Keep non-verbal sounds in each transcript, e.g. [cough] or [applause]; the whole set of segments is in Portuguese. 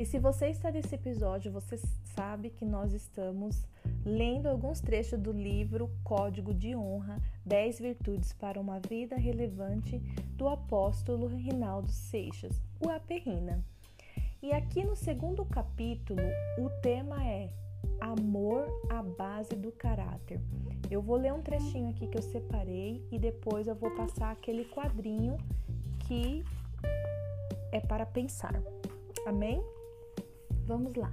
E se você está nesse episódio, você sabe que nós estamos lendo alguns trechos do livro Código de Honra: 10 Virtudes para uma Vida Relevante, do apóstolo Rinaldo Seixas, o Aperrina. E aqui no segundo capítulo, o tema é Amor à base do caráter. Eu vou ler um trechinho aqui que eu separei e depois eu vou passar aquele quadrinho que é para pensar. Amém? Vamos lá.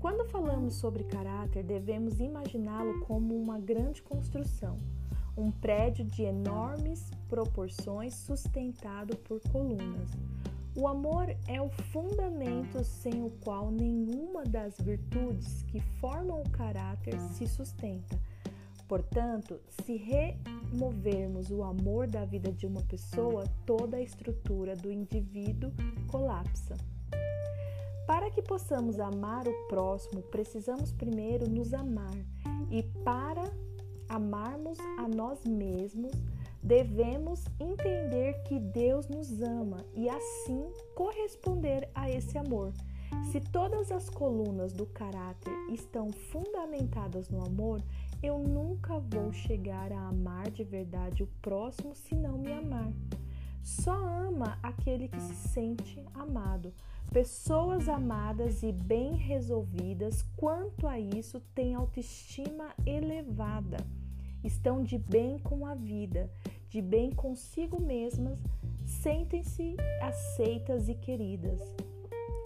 Quando falamos sobre caráter, devemos imaginá-lo como uma grande construção, um prédio de enormes proporções sustentado por colunas. O amor é o fundamento sem o qual nenhuma das virtudes que formam o caráter se sustenta. Portanto, se removermos o amor da vida de uma pessoa, toda a estrutura do indivíduo colapsa. Para que possamos amar o próximo, precisamos primeiro nos amar. E para amarmos a nós mesmos, devemos entender que Deus nos ama e assim corresponder a esse amor. Se todas as colunas do caráter estão fundamentadas no amor, eu nunca vou chegar a amar de verdade o próximo se não me amar. Só ama aquele que se sente amado. Pessoas amadas e bem resolvidas quanto a isso têm autoestima elevada, estão de bem com a vida, de bem consigo mesmas, sentem-se aceitas e queridas.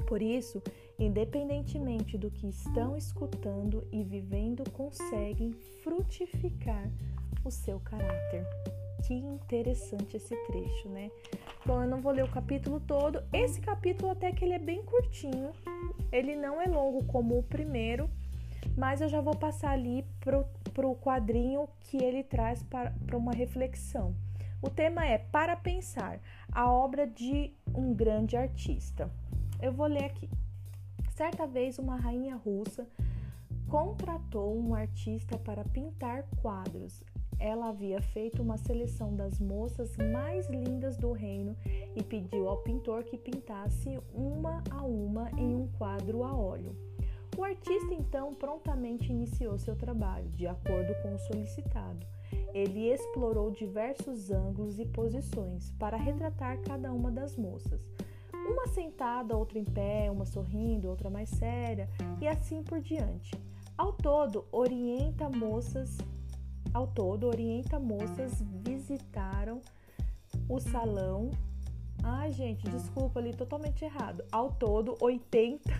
Por isso, independentemente do que estão escutando e vivendo, conseguem frutificar o seu caráter. Que interessante esse trecho, né? Bom, eu não vou ler o capítulo todo. Esse capítulo até que ele é bem curtinho. Ele não é longo como o primeiro, mas eu já vou passar ali para o quadrinho que ele traz para, para uma reflexão. O tema é Para Pensar, a obra de um grande artista. Eu vou ler aqui. Certa vez, uma rainha russa contratou um artista para pintar quadros ela havia feito uma seleção das moças mais lindas do reino e pediu ao pintor que pintasse uma a uma em um quadro a óleo. O artista então prontamente iniciou seu trabalho, de acordo com o solicitado. Ele explorou diversos ângulos e posições para retratar cada uma das moças. Uma sentada, outra em pé, uma sorrindo, outra mais séria, e assim por diante. Ao todo, orienta moças ao todo, 80 moças visitaram o salão. Ai, gente, desculpa ali, totalmente errado. Ao todo, 80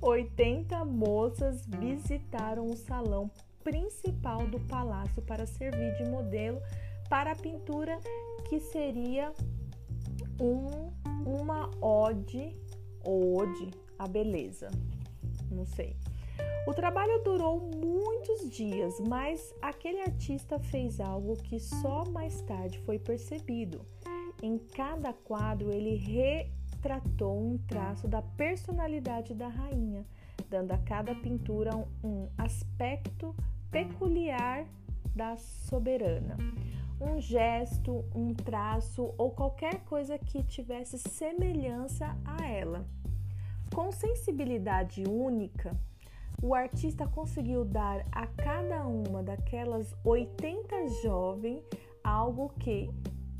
80 [laughs] moças visitaram o salão principal do palácio para servir de modelo para a pintura que seria um, uma ode ou ode à beleza. Não sei. O trabalho durou muitos dias, mas aquele artista fez algo que só mais tarde foi percebido. Em cada quadro, ele retratou um traço da personalidade da rainha, dando a cada pintura um aspecto peculiar da soberana. Um gesto, um traço ou qualquer coisa que tivesse semelhança a ela. Com sensibilidade única, o artista conseguiu dar a cada uma daquelas 80 jovens algo que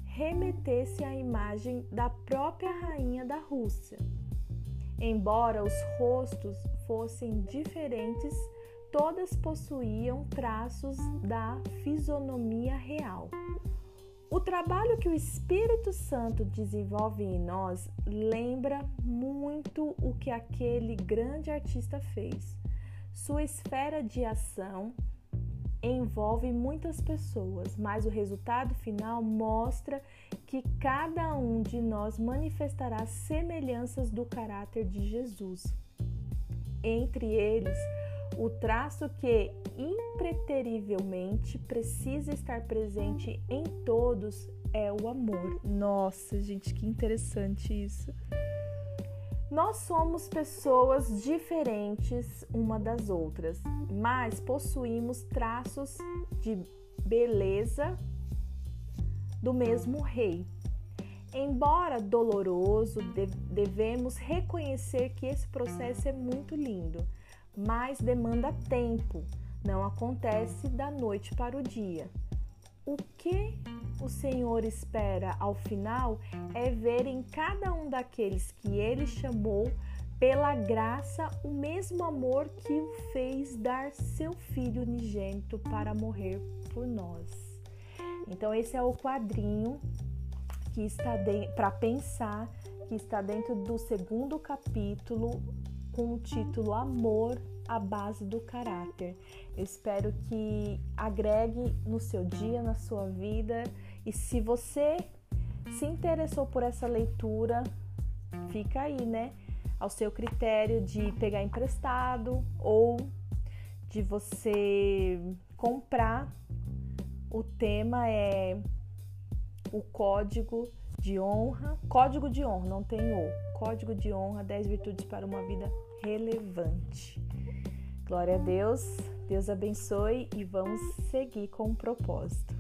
remetesse à imagem da própria rainha da Rússia. Embora os rostos fossem diferentes, todas possuíam traços da fisionomia real. O trabalho que o Espírito Santo desenvolve em nós lembra muito o que aquele grande artista fez. Sua esfera de ação envolve muitas pessoas, mas o resultado final mostra que cada um de nós manifestará semelhanças do caráter de Jesus. Entre eles, o traço que impreterivelmente precisa estar presente em todos é o amor. Nossa, gente, que interessante isso. Nós somos pessoas diferentes uma das outras, mas possuímos traços de beleza do mesmo rei. Embora doloroso, devemos reconhecer que esse processo é muito lindo, mas demanda tempo, não acontece da noite para o dia. O que o Senhor espera ao final é ver em cada um daqueles que ele chamou pela graça o mesmo amor que o fez dar seu filho unigênito para morrer por nós. Então esse é o quadrinho que está para pensar que está dentro do segundo capítulo com o título Amor a base do caráter. Eu espero que agregue no seu dia, na sua vida. E se você se interessou por essa leitura, fica aí, né? Ao seu critério de pegar emprestado ou de você comprar. O tema é o código de honra, código de honra, não tem o, código de honra, 10 virtudes para uma vida relevante. Glória a Deus, Deus abençoe e vamos seguir com o propósito.